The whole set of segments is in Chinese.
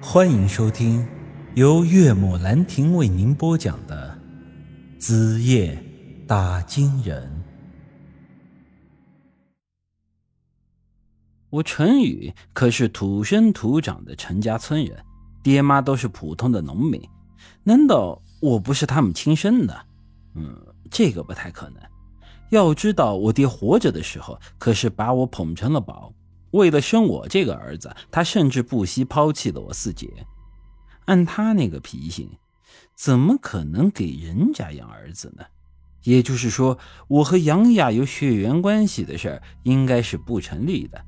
欢迎收听由岳母兰亭为您播讲的《子夜打金人》。我陈宇可是土生土长的陈家村人，爹妈都是普通的农民，难道我不是他们亲生的？嗯，这个不太可能。要知道，我爹活着的时候可是把我捧成了宝。为了生我这个儿子，他甚至不惜抛弃了我四姐。按他那个脾性，怎么可能给人家养儿子呢？也就是说，我和杨雅有血缘关系的事儿应该是不成立的。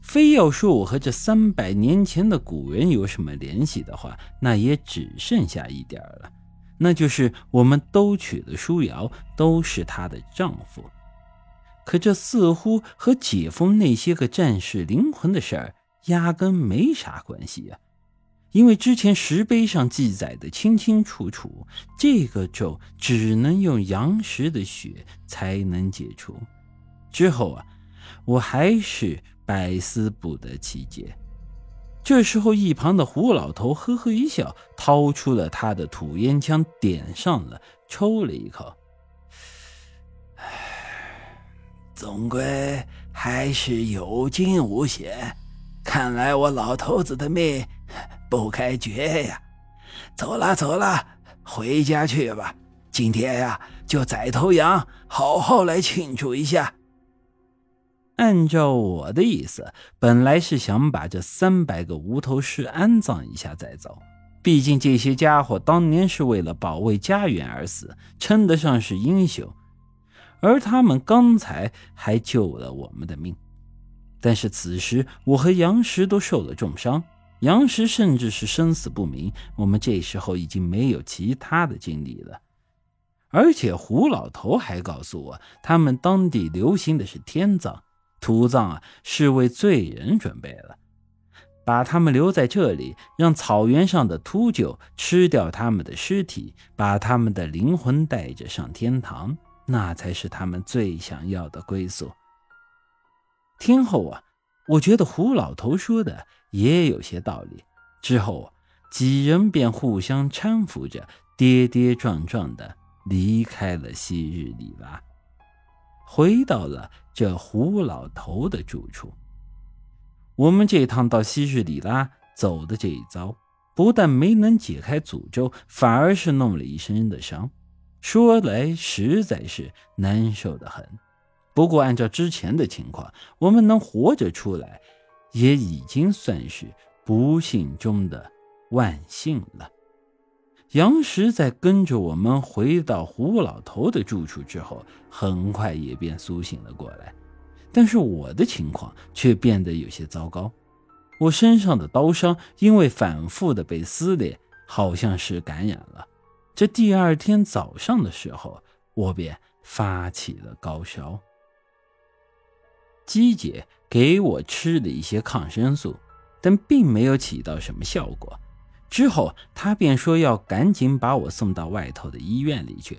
非要说我和这三百年前的古人有什么联系的话，那也只剩下一点了，那就是我们都娶了舒瑶，都是她的丈夫。可这似乎和解封那些个战士灵魂的事儿压根没啥关系呀，因为之前石碑上记载的清清楚楚，这个咒只能用阳石的血才能解除。之后啊，我还是百思不得其解。这时候，一旁的胡老头呵呵一笑，掏出了他的土烟枪，点上了，抽了一口。总归还是有惊无险，看来我老头子的命不该绝呀！走了走了，回家去吧。今天呀，就宰头羊，好好来庆祝一下。按照我的意思，本来是想把这三百个无头尸安葬一下再走，毕竟这些家伙当年是为了保卫家园而死，称得上是英雄。而他们刚才还救了我们的命，但是此时我和杨石都受了重伤，杨石甚至是生死不明。我们这时候已经没有其他的精力了，而且胡老头还告诉我，他们当地流行的是天葬，土葬啊是为罪人准备了，把他们留在这里，让草原上的秃鹫吃掉他们的尸体，把他们的灵魂带着上天堂。那才是他们最想要的归宿。听后啊，我觉得胡老头说的也有些道理。之后，几人便互相搀扶着，跌跌撞撞的离开了昔日里拉，回到了这胡老头的住处。我们这趟到昔日里拉走的这一遭，不但没能解开诅咒，反而是弄了一身的伤。说来实在是难受的很，不过按照之前的情况，我们能活着出来，也已经算是不幸中的万幸了。杨石在跟着我们回到胡老头的住处之后，很快也便苏醒了过来，但是我的情况却变得有些糟糕，我身上的刀伤因为反复的被撕裂，好像是感染了。这第二天早上的时候，我便发起了高烧。姬姐给我吃了一些抗生素，但并没有起到什么效果。之后，她便说要赶紧把我送到外头的医院里去。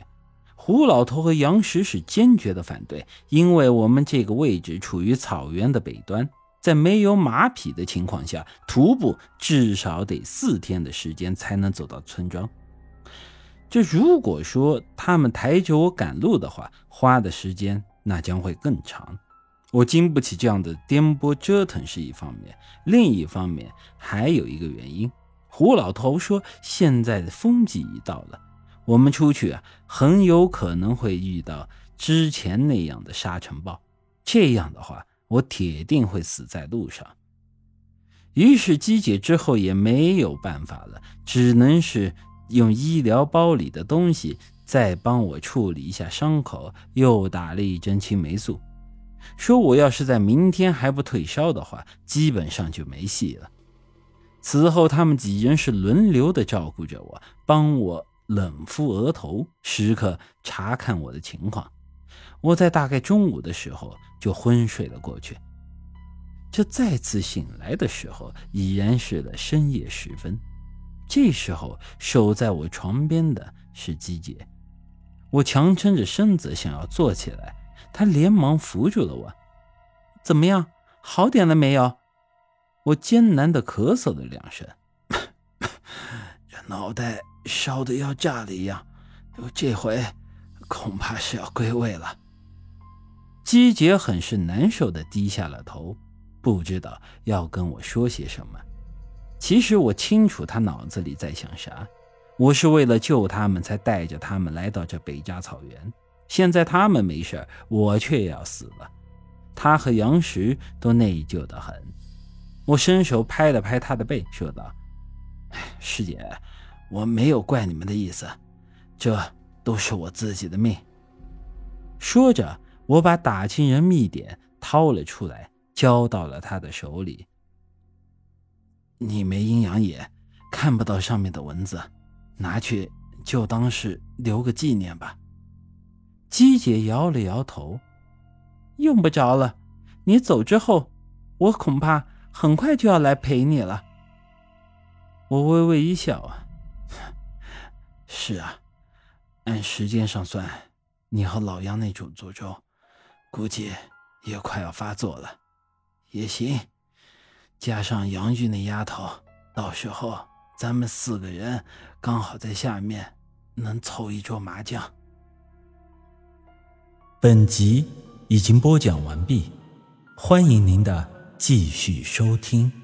胡老头和杨石是坚决的反对，因为我们这个位置处于草原的北端，在没有马匹的情况下，徒步至少得四天的时间才能走到村庄。这如果说他们抬着我赶路的话，花的时间那将会更长。我经不起这样的颠簸折腾是一方面，另一方面还有一个原因。胡老头说，现在的风季已到了，我们出去啊，很有可能会遇到之前那样的沙尘暴。这样的话，我铁定会死在路上。于是姬姐之后也没有办法了，只能是。用医疗包里的东西再帮我处理一下伤口，又打了一针青霉素，说我要是在明天还不退烧的话，基本上就没戏了。此后，他们几人是轮流的照顾着我，帮我冷敷额头，时刻查看我的情况。我在大概中午的时候就昏睡了过去。这再次醒来的时候，已然是了深夜时分。这时候，守在我床边的是姬姐。我强撑着身子想要坐起来，她连忙扶住了我。怎么样，好点了没有？我艰难地咳嗽了两声。这脑袋烧的要炸了一样，这回恐怕是要归位了。姬姐很是难受的低下了头，不知道要跟我说些什么。其实我清楚他脑子里在想啥。我是为了救他们才带着他们来到这北扎草原，现在他们没事我却要死了。他和杨石都内疚的很。我伸手拍了拍他的背，说道：“师姐，我没有怪你们的意思，这都是我自己的命。”说着，我把打金人密典掏了出来，交到了他的手里。你没阴阳眼，看不到上面的文字。拿去就当是留个纪念吧。姬姐摇了摇头，用不着了。你走之后，我恐怕很快就要来陪你了。我微微一笑啊，是啊，按时间上算，你和老杨那种诅咒，估计也快要发作了。也行，加上杨玉那丫头，到时候。咱们四个人刚好在下面，能凑一桌麻将。本集已经播讲完毕，欢迎您的继续收听。